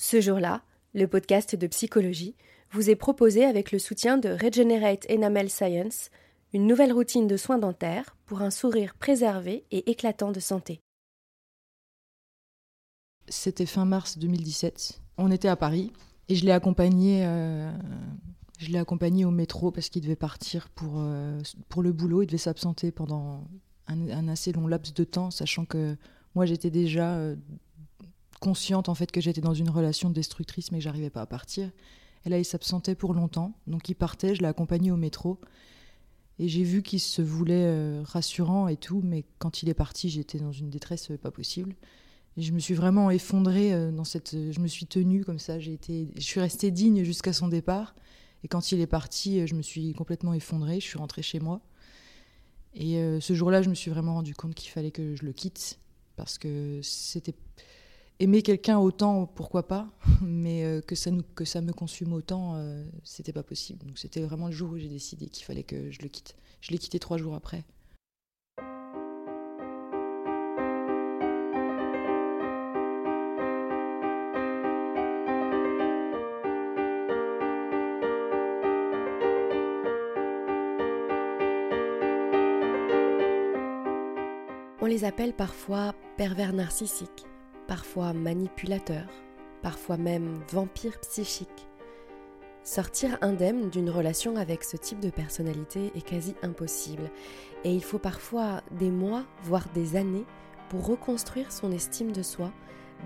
Ce jour-là, le podcast de psychologie vous est proposé avec le soutien de Regenerate Enamel Science, une nouvelle routine de soins dentaires pour un sourire préservé et éclatant de santé. C'était fin mars 2017. On était à Paris et je l'ai accompagné, euh, je l'ai accompagné au métro parce qu'il devait partir pour, euh, pour le boulot. Il devait s'absenter pendant un, assez long laps de temps, sachant que moi j'étais déjà euh, consciente en fait que j'étais dans une relation destructrice mais que j'arrivais pas à partir. Et là il s'absentait pour longtemps, donc il partait. Je l'ai accompagné au métro et j'ai vu qu'il se voulait rassurant et tout, mais quand il est parti, j'étais dans une détresse pas possible je me suis vraiment effondrée euh, dans cette. Je me suis tenue comme ça. J'ai été, je suis restée digne jusqu'à son départ. Et quand il est parti, euh, je me suis complètement effondrée. Je suis rentrée chez moi. Et euh, ce jour-là, je me suis vraiment rendu compte qu'il fallait que je le quitte parce que c'était aimer quelqu'un autant, pourquoi pas, mais que ça nous, que ça me consume autant, c'était pas possible. Donc c'était vraiment le jour où j'ai décidé qu'il fallait que je le quitte. Je l'ai quitté trois jours après. On les appelle parfois pervers narcissiques, parfois manipulateurs, parfois même vampires psychiques. Sortir indemne d'une relation avec ce type de personnalité est quasi impossible et il faut parfois des mois, voire des années pour reconstruire son estime de soi,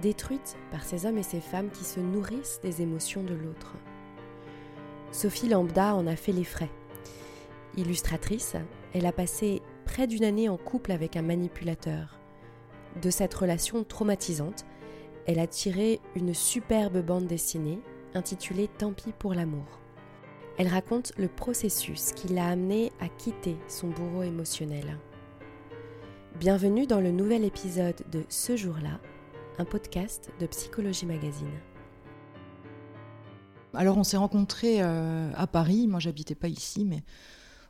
détruite par ces hommes et ces femmes qui se nourrissent des émotions de l'autre. Sophie Lambda en a fait les frais. Illustratrice, elle a passé près d'une année en couple avec un manipulateur. De cette relation traumatisante, elle a tiré une superbe bande dessinée intitulée Tant pis pour l'amour. Elle raconte le processus qui l'a amené à quitter son bourreau émotionnel. Bienvenue dans le nouvel épisode de Ce jour-là, un podcast de Psychologie Magazine. Alors on s'est rencontrés euh, à Paris, moi j'habitais pas ici, mais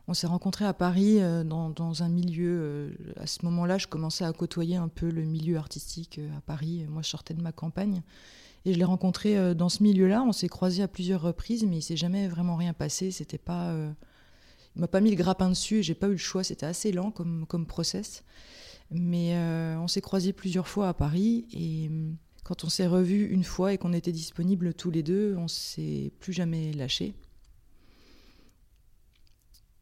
on s'est rencontrés à Paris euh, dans, un milieu. Euh, à ce moment-là, je commençais à côtoyer un peu le milieu artistique euh, à Paris. Moi, je sortais de ma campagne. Et je l'ai rencontré dans ce milieu-là. On s'est croisés à plusieurs reprises, mais il s'est jamais vraiment rien passé. C'était pas. il m'a pas mis le grappin dessus. J'ai pas eu le choix. C'était assez lent comme, comme process. Mais on s'est croisés plusieurs fois à Paris. Et quand on s'est revus une fois et qu'on était disponibles tous les deux, on s'est plus jamais lâchés.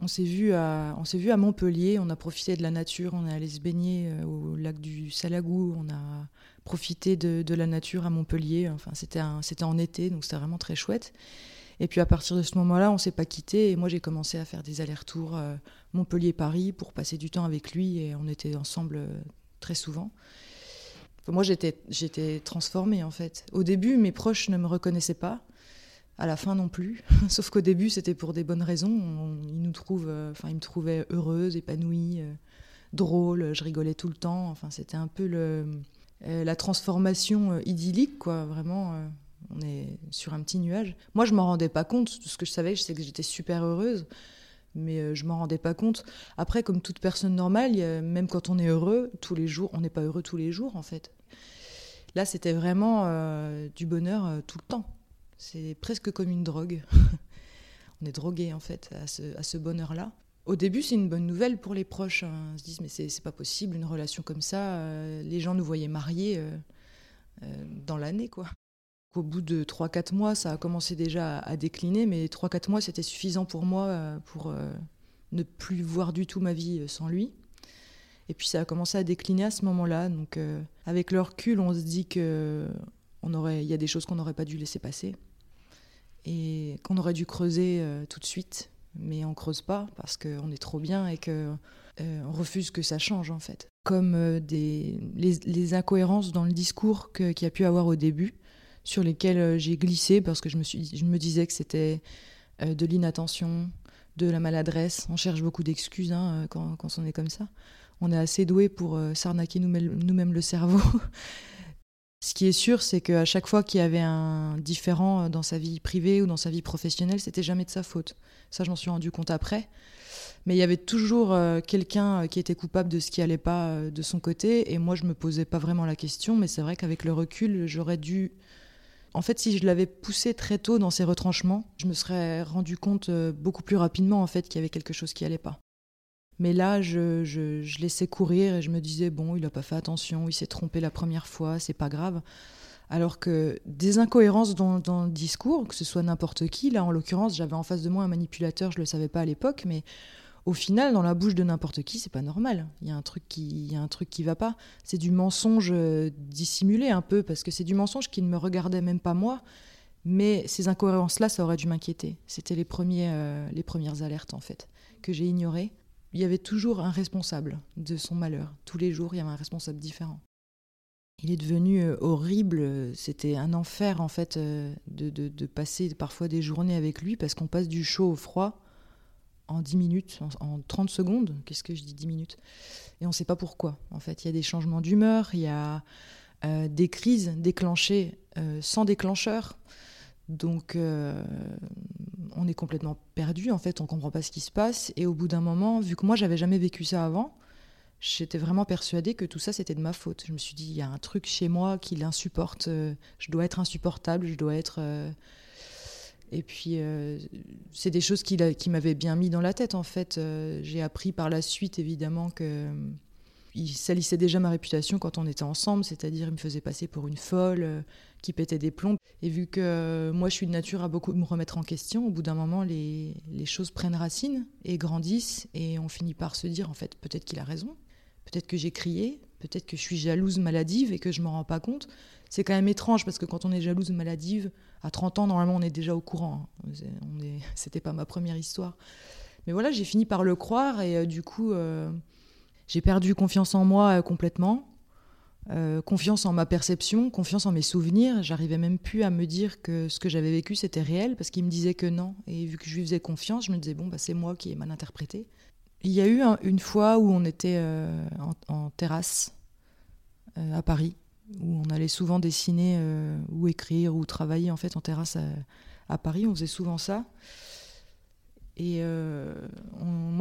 On s'est vu à, on s'est vu à Montpellier. On a profité de la nature. On est allé se baigner euh, au lac du Salagou. On a profité de, la nature à Montpellier. Enfin, c'était, c'était en été, donc c'était vraiment très chouette. Et puis à partir de ce moment-là, on s'est pas quitté. Et moi, j'ai commencé à faire des allers-retours euh, Montpellier-Paris pour passer du temps avec lui. Et on était ensemble euh, très souvent. moi, j'étais, j'étais transformée en fait. Au début, mes proches ne me reconnaissaient pas à la fin non plus. Sauf qu'au début, c'était pour des bonnes raisons. il nous trouve, euh, il me trouvait heureuse, épanouie, euh, drôle. Je rigolais tout le temps. Enfin, c'était un peu le, euh, la transformation idyllique, quoi. Vraiment, on est sur un petit nuage. Moi, je m'en rendais pas compte. Tout ce que je savais, je sais que j'étais super heureuse, mais je m'en rendais pas compte. Après, comme toute personne normale, même quand on est heureux, tous les jours, on n'est pas heureux tous les jours, en fait. Là, c'était vraiment du bonheur tout le temps. C'est presque comme une drogue. on est drogué en fait à ce, bonheur-là. Au début, c'est une bonne nouvelle pour les proches. Hein. Ils se disent mais c'est pas possible une relation comme ça. Euh, les gens nous voyaient mariés euh, euh, dans l'année quoi. Au bout de 3-4 mois, ça a commencé déjà à, décliner, mais 3-4 mois, c'était suffisant pour moi pour ne plus voir du tout ma vie sans lui. Et puis ça a commencé à décliner à ce moment-là. Donc avec le recul, on se dit que on aurait, il y a des choses qu'on n'aurait pas dû laisser passer et qu'on aurait dû creuser euh, tout de suite, mais on creuse pas parce qu'on est trop bien et que euh, on refuse que ça change en fait. Comme euh, des, les, incohérences dans le discours qu'il y a pu avoir au début, sur lesquelles j'ai glissé parce que je me, disais que c'était de l'inattention, de la maladresse. On cherche beaucoup d'excuses hein, quand, quand, on est comme ça. On est assez doué pour s'arnaquer nous-mêmes le cerveau. Ce qui est sûr, c'est qu'à chaque fois qu'il y avait un différent dans sa vie privée ou dans sa vie professionnelle, c'était jamais de sa faute. Ça, je m'en suis rendu compte après. Mais il y avait toujours euh, quelqu'un euh, qui était coupable de ce qui allait pas euh, de son côté, et moi, je me posais pas vraiment la question. Mais c'est vrai qu'avec le recul, j'aurais dû En fait, si je l'avais poussé très tôt dans ses retranchements, je me serais rendu compte euh, beaucoup plus rapidement en fait qu'il y avait quelque chose qui allait pas. Mais là, je, laissais courir et je me disais bon, il n'a pas fait attention, il s'est trompé la première fois, c'est pas grave. Alors que des incohérences dans, le discours, que ce soit n'importe qui, là en l'occurrence, j'avais en face de moi un manipulateur, je le savais pas à l'époque, mais au final, dans la bouche de n'importe qui, c'est pas normal. Il y a un truc qui, il y a un truc qui va pas. C'est du mensonge euh, dissimulé un peu, parce que c'est du mensonge qui ne me regardait même pas moi. Mais ces incohérences-là, ça aurait dû m'inquiéter. C'était les, euh, les premières alertes, en fait, que j'ai ignorées. Il y avait toujours un responsable de son malheur. Tous les jours, il y avait un responsable différent. Il est devenu euh, horrible. C'était un enfer, en fait, de, de, passer parfois des journées avec lui, parce qu'on passe du chaud au froid en 10 minutes, en, 30 secondes. Qu'est-ce que je dis 10 minutes? Et on ne sait pas pourquoi. En fait, il y a des changements d'humeur, il y a euh, des crises déclenchées euh, sans déclencheur. Donc, euh, on est complètement perdu. En fait, on ne comprend pas ce qui se passe. Et au bout d'un moment, vu que moi, j'avais jamais vécu ça avant, j'étais vraiment persuadée que tout ça, c'était de ma faute. Je me suis dit, il y a un truc chez moi qui l'insupporte. je dois être insupportable. Je dois être et puis, euh, c'est des choses qui m'avaient bien mis dans la tête, en fait. Euh, j'ai appris par la suite, évidemment, que euh, salissait déjà ma réputation quand on était ensemble, c'est-à-dire il me faisait passer pour une folle qui pétait des plombs. Et vu que moi je suis de nature à beaucoup me remettre en question, au bout d'un moment les, les, choses prennent racine et grandissent et on finit par se dire en fait peut-être qu'il a raison, peut-être que j'ai crié, peut-être que je suis jalouse maladive et que je ne m'en rends pas compte. C'est quand même étrange parce que quand on est jalouse maladive, à 30 ans, normalement, on est déjà au courant. Hein. On est... C'était pas ma première histoire. Mais voilà, j'ai fini par le croire et euh, du coup, euh, j'ai perdu confiance en moi euh, complètement. Confiance en ma perception, confiance en mes souvenirs. J'arrivais même plus à me dire que ce que j'avais vécu c'était réel parce qu'il me disait que non. Et vu que je lui faisais confiance, je me disais bon bah c'est moi qui ai mal interprété. Il y a eu une fois où on était en, terrasse à Paris où on allait souvent dessiner euh, ou écrire ou travailler en fait en terrasse à, Paris. On faisait souvent ça. Et euh,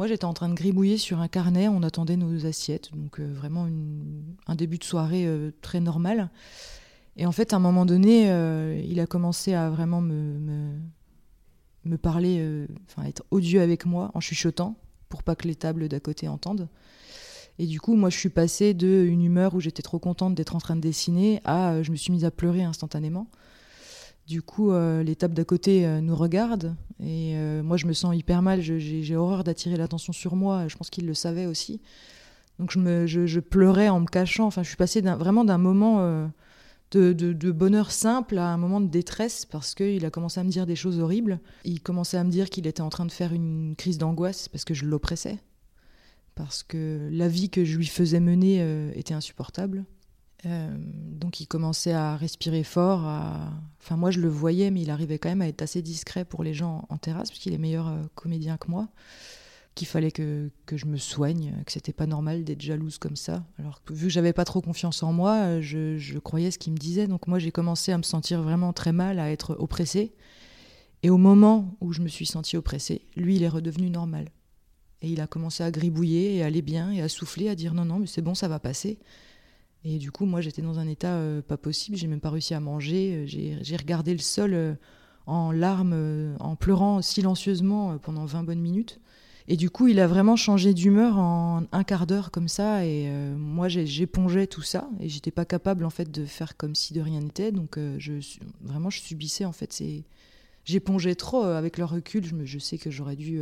moi, j'étais en train de gribouiller sur un carnet. On attendait nos assiettes, donc euh, vraiment un début de soirée très normal. Et en fait, à un moment donné, il a commencé à vraiment me, me, me parler, enfin être odieux avec moi en chuchotant pour pas que les tables d'à côté entendent. Et du coup, moi, je suis passée de une humeur où j'étais trop contente d'être en train de dessiner à euh, je me suis mise à pleurer instantanément. Du coup, euh, les tables d'à côté euh, nous regardent et moi, je me sens hyper mal. J'ai horreur d'attirer l'attention sur moi. Je pense qu'ils le savaient aussi. Donc, je, pleurais en me cachant. Enfin, je suis passée vraiment d'un moment de, de, bonheur simple à un moment de détresse parce qu'il a commencé à me dire des choses horribles. Il commençait à me dire qu'il était en train de faire une crise d'angoisse parce que je l'oppressais parce que la vie que je lui faisais mener euh, était insupportable. Euh, donc il commençait à respirer fort. Enfin moi je le voyais, mais il arrivait quand même à être assez discret pour les gens en terrasse, parce qu'il est meilleur euh, comédien que moi. Qu'il fallait que, que, je me soigne, que c'était pas normal d'être jalouse comme ça. Alors vu que j'avais pas trop confiance en moi, je, je croyais ce qu'il me disait. Donc moi j'ai commencé à me sentir vraiment très mal, à être oppressée. Et au moment où je me suis sentie oppressée, lui il est redevenu normal. Et il a commencé à gribouiller et à aller bien et à souffler, à dire non, non, mais c'est bon, ça va passer. Et du coup, moi, j'étais dans un état euh, pas possible. J'ai même pas réussi à manger. J'ai regardé le sol euh, en larmes, euh, en pleurant silencieusement pendant 20 bonnes minutes. Et du coup, il a vraiment changé d'humeur en un quart d'heure comme ça. Et moi, j'épongeais tout ça. Et j'étais pas capable, en fait, de faire comme si de rien n'était. Donc, vraiment, je subissais, en fait. J'épongeais trop. Avec le recul, je, je sais que j'aurais dû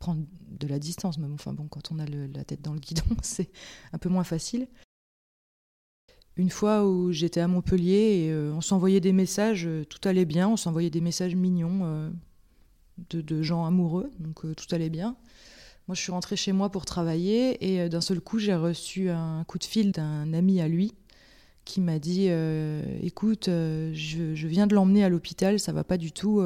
prendre de la distance. Mais enfin bon, quand on a la tête dans le guidon, c'est un peu moins facile. Une fois où j'étais à Montpellier et euh, on s'envoyait des messages, euh, tout allait bien, on s'envoyait des messages mignons euh, de, gens amoureux, donc tout allait bien. Moi, je suis rentrée chez moi pour travailler et d'un seul coup, j'ai reçu un coup de fil d'un ami à lui qui m'a dit Écoute, je, je, viens de l'emmener à l'hôpital, ça va pas du tout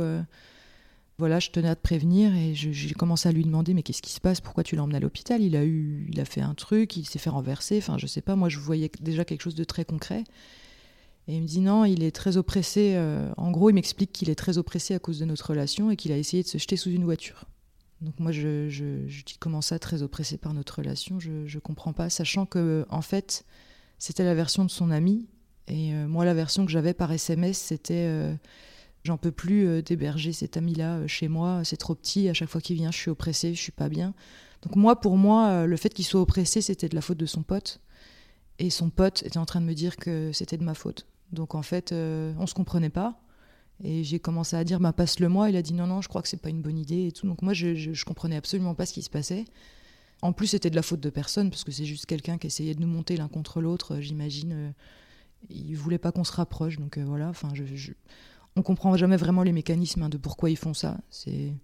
voilà, je tenais à te prévenir et j'ai commencé à lui demander mais qu'est-ce qui se passe? Pourquoi tu l'emmènes à l'hôpital? Il a eu, il a fait un truc, il s'est fait renverser. Enfin, je sais pas. Moi, je voyais déjà quelque chose de très concret. Et il me dit non, il est très oppressé. Euh, en gros, il m'explique qu'il est très oppressé à cause de notre relation et qu'il a essayé de se jeter sous une voiture. Donc moi, je, je, dis comment ça, très oppressé par notre relation? Je ne comprends pas, sachant que en fait, c'était la version de son ami Et moi, la version que j'avais par SMS, c'était J'en peux plus d'héberger cet ami-là chez moi, c'est trop petit, à chaque fois qu'il vient, je suis oppressée, je suis pas bien. Donc moi, pour moi, le fait qu'il soit oppressé, c'était de la faute de son pote. Et son pote était en train de me dire que c'était de ma faute. Donc en fait, on se comprenait pas. Et j'ai commencé à dire, bah, passe-le moi. Il a dit, non, non, je crois que c'est pas une bonne idée et tout. Donc moi, je, je, comprenais absolument pas ce qui se passait. En plus, c'était de la faute de personne, parce que c'est juste quelqu'un qui essayait de nous monter l'un contre l'autre, euh, j'imagine. Euh, il voulait pas qu'on se rapproche. Donc euh, voilà, enfin, je, je, on comprend jamais vraiment les mécanismes hein, de pourquoi ils font ça. C'est.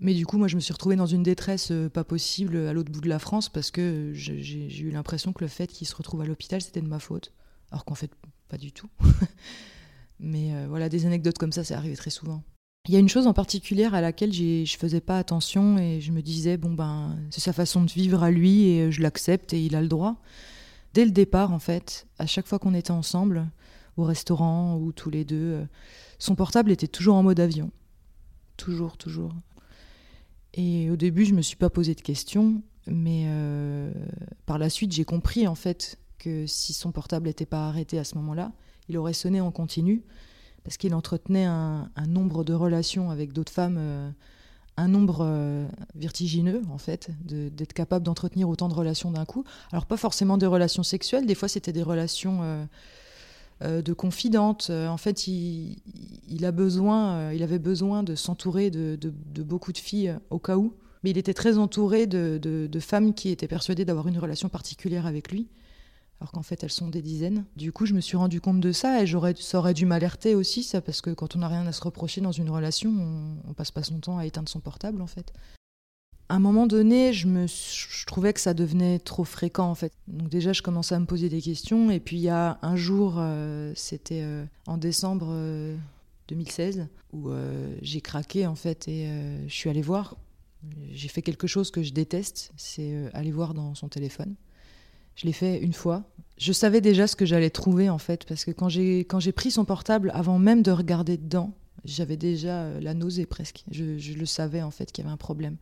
Mais du coup, moi, je me suis retrouvée dans une détresse pas possible à l'autre bout de la France parce que j'ai eu l'impression que le fait qu'il se retrouve à l'hôpital, c'était de ma faute. Alors qu'en fait, pas du tout. Mais euh, voilà, des anecdotes comme ça, c'est arrivé très souvent. Il y a une chose en particulier à laquelle je faisais pas attention et je me disais, bon ben, c'est sa façon de vivre à lui et je l'accepte et il a le droit. Dès le départ, en fait, à chaque fois qu'on était ensemble, au restaurant ou tous les deux, euh, son portable était toujours en mode avion. Toujours, toujours. Et au début, je me suis pas posé de questions, mais euh, par la suite, j'ai compris en fait que si son portable n'était pas arrêté à ce moment-là, il aurait sonné en continu, parce qu'il entretenait un, nombre de relations avec d'autres femmes, euh, un nombre vertigineux, en fait, d'être capable d'entretenir autant de relations d'un coup. Alors, pas forcément des relations sexuelles, des fois, c'était des relations de confidentes. En fait, il, a besoin, il avait besoin de s'entourer de, beaucoup de filles au cas où. Mais il était très entouré de femmes qui étaient persuadées d'avoir une relation particulière avec lui alors qu'en fait elles sont des dizaines. Du coup, je me suis rendu compte de ça et j'aurais, ça aurait dû m'alerter aussi, ça, parce que quand on n'a rien à se reprocher dans une relation, on, passe pas son temps à éteindre son portable, en fait. À un moment donné, je, je trouvais que ça devenait trop fréquent, en fait. Donc déjà, je commençais à me poser des questions, et puis il y a un jour, euh, c'était euh, en décembre 2016, euh, où j'ai craqué, en fait, et je suis allée voir. J'ai fait quelque chose que je déteste, c'est aller voir dans son téléphone. Je l'ai fait une fois. Je savais déjà ce que j'allais trouver en fait, parce que quand j'ai pris son portable, avant même de regarder dedans, j'avais déjà la nausée presque. Je, le savais en fait qu'il y avait un problème.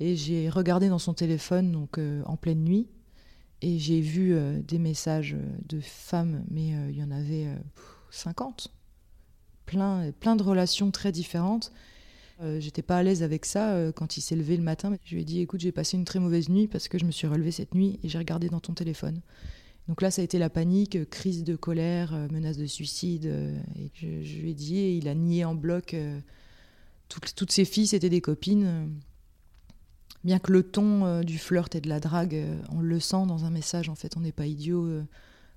Et j'ai regardé dans son téléphone donc euh, en pleine nuit, et j'ai vu euh, des messages de femmes, mais il y en avait 50, plein plein de relations très différentes. Euh, j'étais pas à l'aise avec ça euh, quand il s'est levé le matin. Je lui ai dit écoute, j'ai passé une très mauvaise nuit parce que je me suis relevée cette nuit et j'ai regardé dans ton téléphone. Donc là, ça a été la panique, crise de colère, euh, menace de suicide. et je, lui ai dit, et il a nié en bloc. Toutes, toutes, ses filles, c'était des copines. Bien que le ton du flirt et de la drague, on le sent dans un message, en fait, on n'est pas idiot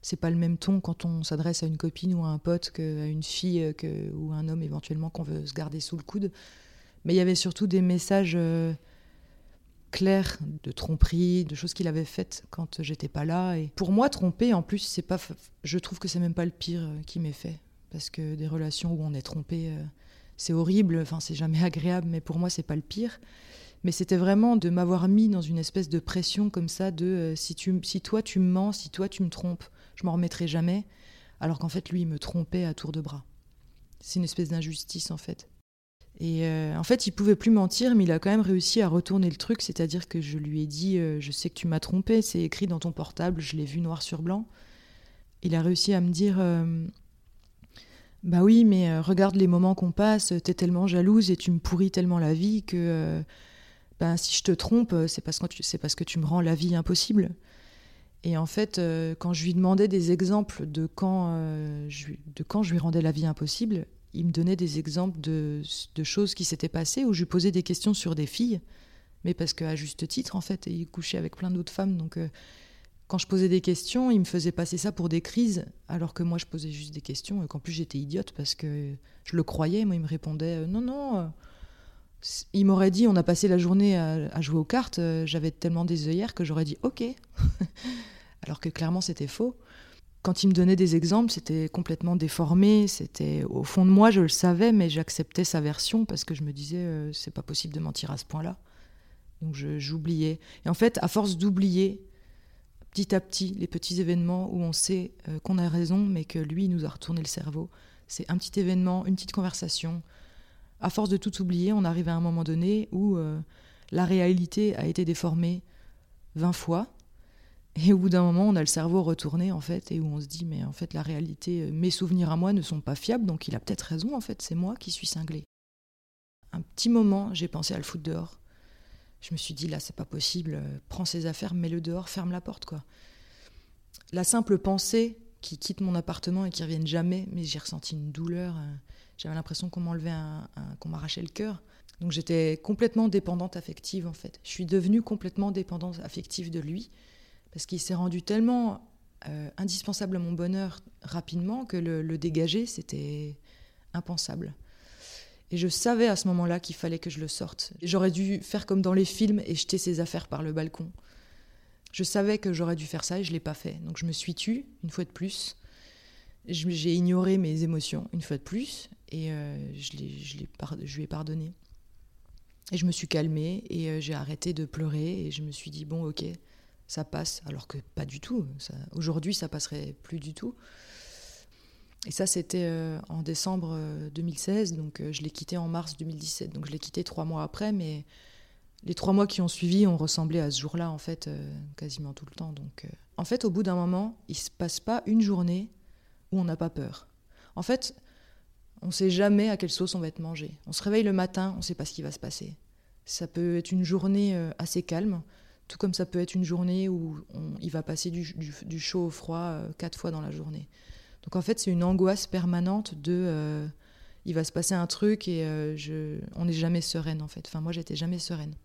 c'est pas le même ton quand on s'adresse à une copine ou à un pote qu'à une fille ou un homme éventuellement qu'on veut se garder sous le coude. Mais il y avait surtout des messages euh, clairs de tromperie, de choses qu'il avait faites quand j'étais pas là. Et pour moi, tromper, en plus, c'est pas. Je trouve que c'est même pas le pire euh, qui m'est fait, parce que des relations où on est trompé, euh, c'est horrible. Enfin, c'est jamais agréable, mais pour moi, c'est pas le pire. Mais c'était vraiment de m'avoir mis dans une espèce de pression comme ça de si, tu, si toi tu me mens, si toi tu me trompes, je m'en remettrai jamais. Alors qu'en fait, lui, il me trompait à tour de bras. C'est une espèce d'injustice en fait. Et euh, en fait, il pouvait plus mentir, mais il a quand même réussi à retourner le truc, c'est-à-dire que je lui ai dit euh, Je sais que tu m'as trompé, c'est écrit dans ton portable, je l'ai vu noir sur blanc. Il a réussi à me dire euh, Bah oui, mais regarde les moments qu'on passe, t'es tellement jalouse et tu me pourris tellement la vie que ben, si je te trompe, c'est parce, que tu, que tu me rends la vie impossible. Et en fait, quand je lui demandais des exemples de quand, de quand je lui rendais la vie impossible, il me donnait des exemples de, choses qui s'étaient passées où je lui posais des questions sur des filles, mais parce qu'à juste titre, en fait, il couchait avec plein d'autres femmes. Donc, euh, quand je posais des questions, il me faisait passer ça pour des crises, alors que moi, je posais juste des questions et qu'en plus, j'étais idiote parce que je le croyais. Moi, il me répondait euh, non, non. Euh, il m'aurait dit on a passé la journée à, jouer aux cartes, j'avais tellement des œillères que j'aurais dit ok. alors que clairement, c'était faux quand il me donnait des exemples, c'était complètement déformé. C'était au fond de moi, je le savais, mais j'acceptais sa version parce que je me disais, euh, c'est pas possible de mentir à ce point-là. Donc j'oubliais. Et en fait, à force d'oublier, petit à petit, les petits événements où on sait euh, qu'on a raison, mais que lui nous a retourné le cerveau, c'est un petit événement, une petite conversation. À force de tout oublier, on arrive à un moment donné où euh, la réalité a été déformée 20 fois Et au bout d'un moment, on a le cerveau retourné, en fait, et où on se dit, mais en fait, la réalité, euh, mes souvenirs à moi ne sont pas fiables, donc il a peut-être raison, en fait, c'est moi qui suis cinglé. Un petit moment, j'ai pensé à le foutre dehors. Je me suis dit, là, c'est pas possible, euh, prends ses affaires, mets-le dehors, ferme la porte, quoi. La simple pensée qui quitte mon appartement et qui revienne jamais, mais j'ai ressenti une douleur. J'avais l'impression qu'on m'enlevait qu'on m'arrachait le cœur. Donc j'étais complètement dépendante affective en fait. Je suis devenue complètement dépendante affective de lui parce qu'il s'est rendu tellement euh, indispensable à mon bonheur rapidement que le, dégager c'était impensable. Et je savais à ce moment-là qu'il fallait que je le sorte. J'aurais dû faire comme dans les films et jeter ses affaires par le balcon. Je savais que j'aurais dû faire ça et je l'ai pas fait. Donc je me suis tue, une fois de plus. J'ai ignoré mes émotions, une fois de plus, et euh, je, je, je, lui ai pardonné. Et je me suis calmée et euh, j'ai arrêté de pleurer et je me suis dit, bon, ok, ça passe. Alors que pas du tout. Aujourd'hui, ça passerait plus du tout. Et ça, c'était euh, en décembre 2016, donc je l'ai quitté en mars 2017. Donc je l'ai quitté trois mois après, mais les trois mois qui ont suivi ont ressemblé à ce jour-là, en fait, euh, quasiment tout le temps. Donc, euh, en fait, au bout d'un moment, il se passe pas une journée où on n'a pas peur. En fait, on ne sait jamais à quelle sauce on va être mangé. On se réveille le matin, on ne sait pas ce qui va se passer. Ça peut être une journée euh, assez calme, tout comme ça peut être une journée où il va passer du, chaud au froid quatre fois dans la journée. Donc en fait, c'est une angoisse permanente de il va se passer un truc et je, on n'est jamais sereine en fait. Enfin, moi, j'étais jamais sereine.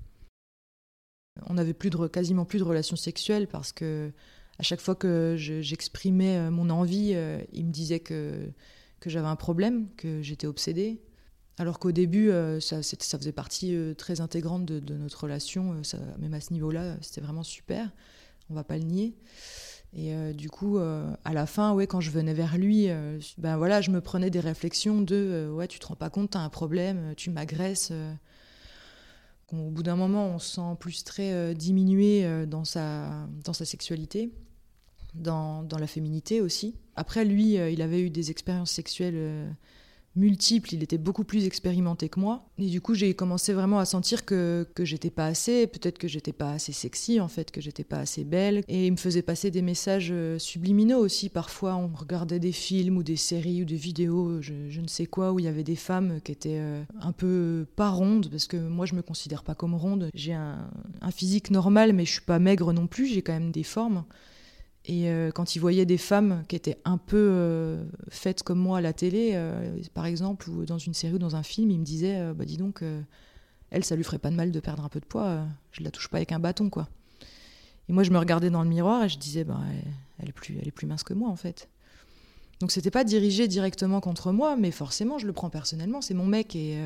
On n'avait plus de, quasiment plus de relations sexuelles parce que à chaque fois que j'exprimais euh, mon envie, euh, il me disait que, que j'avais un problème, que j'étais obsédée. Alors qu'au début, euh, ça, faisait partie très intégrante de, notre relation, ça, même à ce niveau-là, c'était vraiment super, on va pas le nier. Et du coup, à la fin, ouais, quand je venais vers lui, ben voilà, je me prenais des réflexions de ouais, tu te rends pas compte, tu as un problème, tu m'agresses. Au bout d'un moment, on se sent plus très euh, diminué euh, dans, sa, dans sa sexualité, dans, dans la féminité aussi. Après, lui, euh, il avait eu des expériences sexuelles il était beaucoup plus expérimenté que moi. Et du coup, j'ai commencé vraiment à sentir que, que j'étais pas assez, peut-être que j'étais pas assez sexy en fait, que j'étais pas assez belle. Et il me faisait passer des messages euh, subliminaux aussi. Parfois, on regardait des films ou des séries ou des vidéos, je, ne sais quoi, où il y avait des femmes qui étaient euh, un peu pas rondes, parce que moi, je me considère pas comme ronde. J'ai un, un physique normal, mais je suis pas maigre non plus, j'ai quand même des formes. Et euh, quand il voyait des femmes qui étaient un peu euh, faites comme moi à la télé, euh, par exemple, ou dans une série ou dans un film, il me disait bah, Dis donc, elle, ça lui ferait pas de mal de perdre un peu de poids, je la touche pas avec un bâton, quoi. Et moi, je me regardais dans le miroir et je disais bah, elle, est plus, elle est plus mince que moi, en fait. Donc, c'était pas dirigé directement contre moi, mais forcément, je le prends personnellement, c'est mon mec. Et.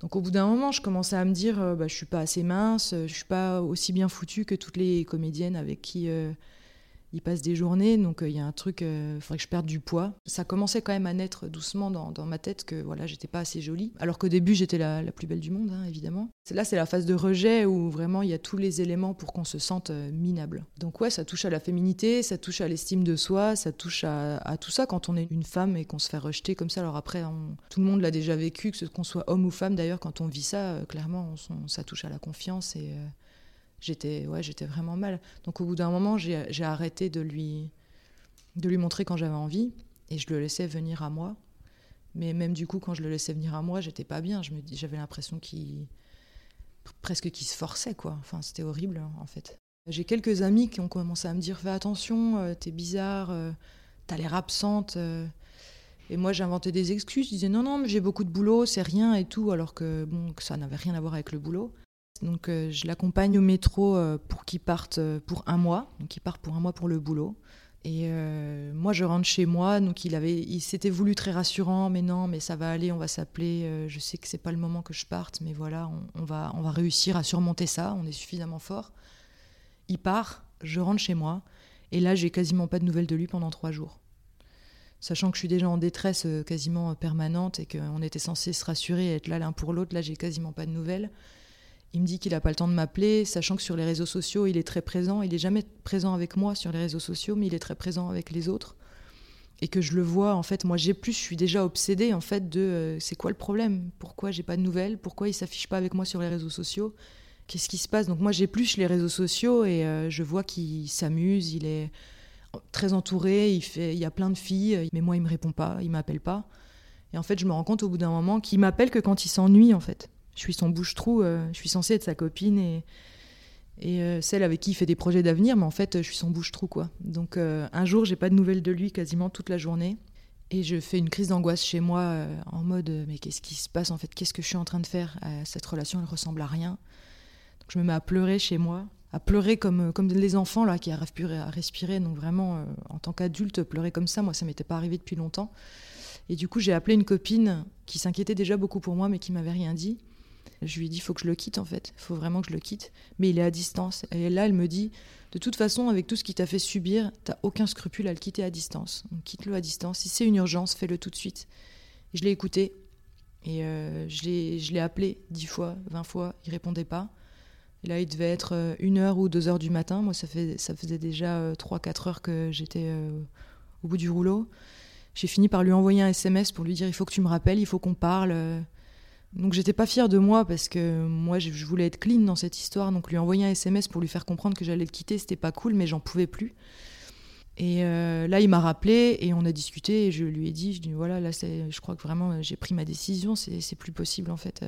Donc au bout d'un moment, je commençais à me dire, bah, je suis pas assez mince, je suis pas aussi bien foutue que toutes les comédiennes avec qui il passe des journées, donc euh, il y a un truc, il euh, faudrait que je perde du poids. Ça commençait quand même à naître doucement dans, ma tête que voilà, j'étais pas assez jolie. Alors qu'au début, j'étais la, plus belle du monde, hein, évidemment. Là, c'est la phase de rejet où vraiment il y a tous les éléments pour qu'on se sente euh, minable. Donc ouais, ça touche à la féminité, ça touche à l'estime de soi, ça touche à, tout ça quand on est une femme et qu'on se fait rejeter comme ça. Alors après, tout le monde l'a déjà vécu, que qu'on soit homme ou femme d'ailleurs, quand on vit ça, clairement, ça touche à la confiance et j'étais ouais, j'étais vraiment mal. Donc au bout d'un moment, j'ai arrêté de lui, de lui montrer quand j'avais envie et je le laissais venir à moi. Mais même du coup, quand je le laissais venir à moi, j'étais pas bien. J'avais l'impression qu'il presque qu'il se forçait quoi. Enfin, c'était horrible en fait. J'ai quelques amis qui ont commencé à me dire fais attention, euh, t'es bizarre, euh, t'as l'air absente. Euh. Et moi, j'inventais des excuses. Je disais non, non, mais j'ai beaucoup de boulot, c'est rien et tout, alors que bon, que ça n'avait rien à voir avec le boulot. Donc euh, je l'accompagne au métro euh, pour qu'il parte euh, pour un mois. Donc il part pour un mois pour le boulot. Et moi je rentre chez moi. Donc il avait, il s'était voulu très rassurant, mais non, mais ça va aller, on va s'appeler. je sais que c'est pas le moment que je parte, mais voilà, on, va, on va réussir à surmonter ça. On est suffisamment fort. Il part, je rentre chez moi, et là j'ai quasiment pas de nouvelles de lui pendant trois jours sachant que je suis déjà en détresse quasiment permanente et qu'on était censé se rassurer et être là l'un pour l'autre, là j'ai quasiment pas de nouvelles. Il me dit qu'il n'a pas le temps de m'appeler, sachant que sur les réseaux sociaux, il est très présent. Il n'est jamais présent avec moi sur les réseaux sociaux, mais il est très présent avec les autres. Et que je le vois, en fait, moi j'ai plus, je suis déjà obsédée, en fait, de euh, c'est quoi le problème? Pourquoi j'ai pas de nouvelles? Pourquoi il s'affiche pas avec moi sur les réseaux sociaux? Qu'est-ce qui se passe? Donc moi j'épluche les réseaux sociaux et je vois qu'il s'amuse, il est très entouré, il, fait, il y a plein de filles, mais moi il me répond pas, il m'appelle pas. Et en fait je me rends compte au bout d'un moment qu'il m'appelle que quand il s'ennuie en fait. Je suis son bouche-trou, je suis censée être sa copine et, euh, celle avec qui il fait des projets d'avenir, mais en fait, je suis son bouche-trou, quoi. Donc, euh, un jour, j'ai pas de nouvelles de lui quasiment toute la journée. Et je fais une crise d'angoisse chez moi euh, en mode mais qu'est-ce qui se passe en fait? Qu'est-ce que je suis en train de faire? Cette relation, elle ressemble à rien. Je me mets à pleurer chez moi, à pleurer comme, comme les enfants là qui arrivent plus à respirer. Donc, vraiment, en tant qu'adulte, pleurer comme ça, moi, ça m'était pas arrivé depuis longtemps. Et du coup, j'ai appelé une copine qui s'inquiétait déjà beaucoup pour moi, mais qui m'avait rien dit. Je lui ai dit, il faut que je le quitte en fait, il faut vraiment que je le quitte. Mais il est à distance. Et là, elle me dit, de toute façon, avec tout ce qui t'a fait subir, t'as aucun scrupule à le quitter à distance. Donc quitte-le à distance. Si c'est une urgence, fais-le tout de suite. je l'ai écouté. Et euh, je l'ai appelé dix fois, vingt fois, il répondait pas. Et là, il devait être euh, une heure ou deux heures du matin. Moi, ça, fait, ça faisait déjà euh, trois, quatre heures que j'étais au bout du rouleau. J'ai fini par lui envoyer un SMS pour lui dire il faut que tu me rappelles, il faut qu'on parle. Donc j'étais pas fière de moi parce que moi je voulais être clean dans cette histoire. Donc lui envoyer un SMS pour lui faire comprendre que j'allais le quitter, c'était pas cool, mais j'en pouvais plus. Et euh, là il m'a rappelé et on a discuté et je lui ai dit, je dis voilà là je crois que vraiment j'ai pris ma décision, c'est plus possible en fait.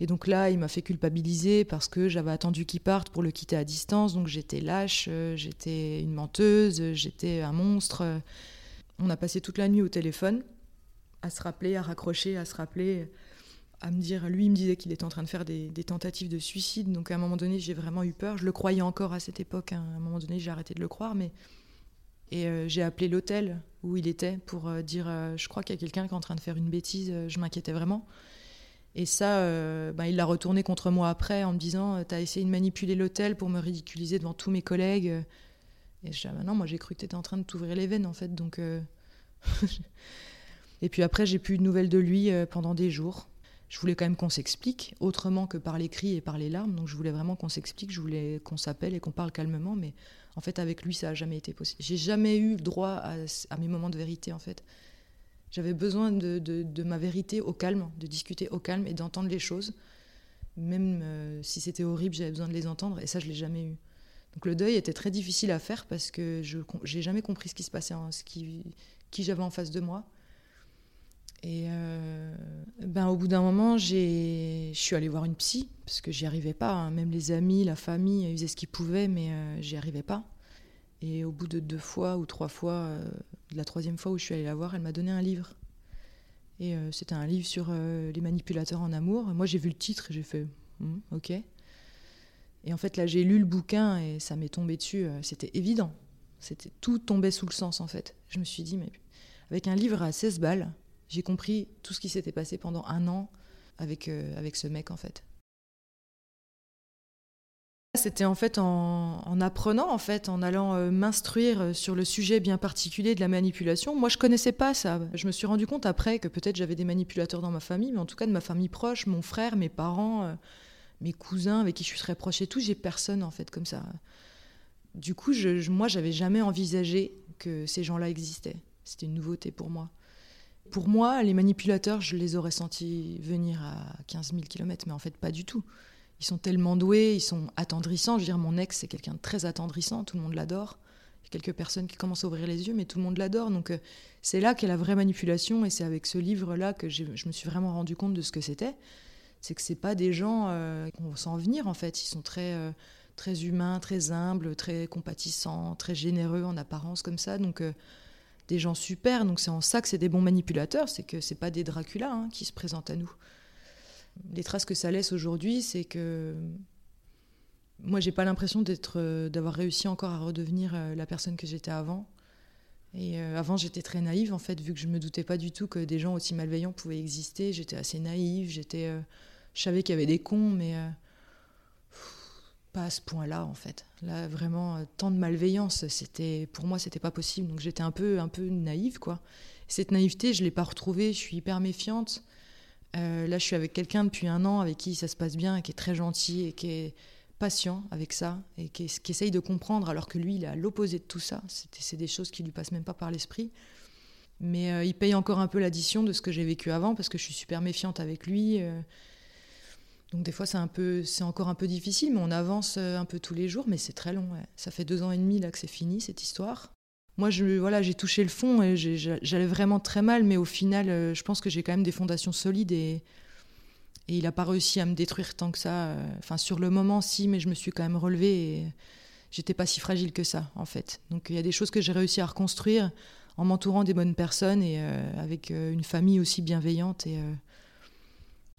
Et donc là il m'a fait culpabiliser parce que j'avais attendu qu'il parte pour le quitter à distance, donc j'étais lâche, j'étais une menteuse, j'étais un monstre. On a passé toute la nuit au téléphone à se rappeler, à raccrocher, à se rappeler à lui il me disait qu'il était en train de faire des, tentatives de suicide, donc à un moment donné j'ai vraiment eu peur, je le croyais encore à cette époque, hein. à un moment donné j'ai arrêté de le croire, mais... Et euh, j'ai appelé l'hôtel où il était pour euh, dire, euh, je crois qu'il y a quelqu'un qui est en train de faire une bêtise, je m'inquiétais vraiment. Et ça, ben, il l'a retourné contre moi après en me disant, t'as essayé de manipuler l'hôtel pour me ridiculiser devant tous mes collègues. Et je dis, ah, non, moi j'ai cru que t'étais en train de t'ouvrir les veines en fait, donc... Et puis après, j'ai plus de nouvelles de lui pendant des jours je voulais quand même qu'on s'explique, autrement que par les cris et par les larmes. Donc je voulais vraiment qu'on s'explique, je voulais qu'on s'appelle et qu'on parle calmement. Mais en fait, avec lui, ça n'a jamais été possible. J'ai jamais eu droit à, mes moments de vérité, en fait. J'avais besoin de, ma vérité au calme, de discuter au calme et d'entendre les choses. Même euh, si c'était horrible, j'avais besoin de les entendre et ça, je l'ai jamais eu. Donc le deuil était très difficile à faire parce que je n'ai jamais compris ce qui se passait, ce qui, qui j'avais en face de moi. Et euh, ben, au bout d'un moment, je suis allée voir une psy, parce que j'y arrivais pas. Hein. Même les amis, la famille, ils faisaient ce qu'ils pouvaient, mais euh, j'y arrivais pas. Et au bout de deux fois ou trois fois, euh, la troisième fois où je suis allée la voir, elle m'a donné un livre. Et c'était un livre sur les manipulateurs en amour. Moi, j'ai vu le titre et j'ai fait hmm, OK. Et en fait, là, j'ai lu le bouquin et ça m'est tombé dessus. C'était évident. Tout tombait sous le sens, en fait. Je me suis dit, mais avec un livre à 16 balles, j'ai compris tout ce qui s'était passé pendant un an avec, euh, avec ce mec en fait. C'était en fait en, apprenant, en fait, en allant euh, m'instruire sur le sujet bien particulier de la manipulation. Moi, je connaissais pas ça. Je me suis rendu compte après que peut-être j'avais des manipulateurs dans ma famille, mais en tout cas de ma famille proche, mon frère, mes parents, euh, mes cousins avec qui je suis très proche et tout, j'ai personne en fait comme ça. Du coup, je, moi, j'avais jamais envisagé que ces gens-là existaient. C'était une nouveauté pour moi. Pour moi, les manipulateurs, je les aurais sentis venir à 15 000 km, mais en fait, pas du tout. Ils sont tellement doués, ils sont attendrissants. Je veux dire, mon ex, c'est quelqu'un de très attendrissant, tout le monde l'adore. Il y a quelques personnes qui commencent à ouvrir les yeux, mais tout le monde l'adore. Donc, euh, c'est là qu'est la vraie manipulation, et c'est avec ce livre-là que je me suis vraiment rendu compte de ce que c'était. C'est que c'est pas des gens euh, qu'on sent venir, en fait. Ils sont très, euh, très humains, très humbles, très compatissants, très généreux en apparence, comme ça. Donc, des gens super. Donc c'est en ça que c'est des bons manipulateurs, c'est que c'est pas des Dracula hein, qui se présentent à nous. Les traces que ça laisse aujourd'hui, c'est que moi j'ai pas l'impression euh, d'avoir réussi encore à redevenir euh, la personne que j'étais avant. Et euh, avant j'étais très naïve en fait, vu que je me doutais pas du tout que des gens aussi malveillants pouvaient exister. J'étais assez naïve, j'étais, je savais qu'il y avait des cons, mais pas à ce point-là en fait. Là vraiment euh, tant de malveillance, c'était pour moi c'était pas possible. Donc j'étais un peu un peu naïve quoi. Cette naïveté, je l'ai pas retrouvée, je suis hyper méfiante. Euh, là, je suis avec quelqu'un depuis un an avec qui ça se passe bien, qui est très gentil et qui est patient avec ça et qui, essaye de comprendre alors que lui, il est à l'opposé de tout ça. C'est des choses qui lui passent même pas par l'esprit. Mais euh, il paye encore un peu l'addition de ce que j'ai vécu avant parce que je suis super méfiante avec lui. Donc des fois c'est un peu, c'est encore un peu difficile, mais on avance un peu tous les jours, mais c'est très long. Ça fait deux ans et demi là que c'est fini cette histoire. Moi, je, voilà, j'ai touché le fond et j'allais vraiment très mal, mais au final, je pense que j'ai quand même des fondations solides et, il n'a pas réussi à me détruire tant que ça. Enfin, sur le moment, si, mais je me suis quand même relevée et j'étais pas si fragile que ça, en fait. Donc, il y a des choses que j'ai réussi à reconstruire en m'entourant des bonnes personnes et euh, avec euh, une famille aussi bienveillante. Et, euh,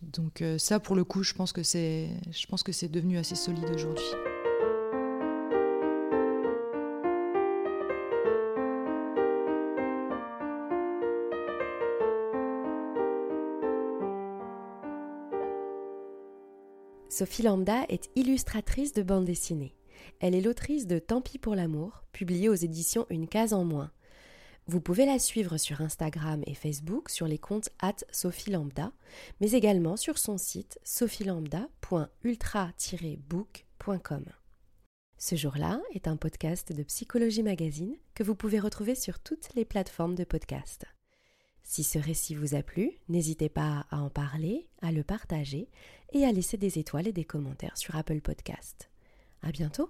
donc, ça, pour le coup, je pense que c'est, je pense que c'est devenu assez solide aujourd'hui. Sophie Lambda est illustratrice de bande dessinée. Elle est l'autrice de Tant pis pour l'amour, publié aux éditions Une case en moins. Vous pouvez la suivre sur Instagram et Facebook sur les comptes at Sophie Lambda, mais également sur son site sophielambda.ultra-book.com. Ce jour-là est un podcast de Psychologie Magazine que vous pouvez retrouver sur toutes les plateformes de podcast. Si ce récit vous a plu, n'hésitez pas à en parler, à le partager et à laisser des étoiles et des commentaires sur Apple Podcast. À bientôt!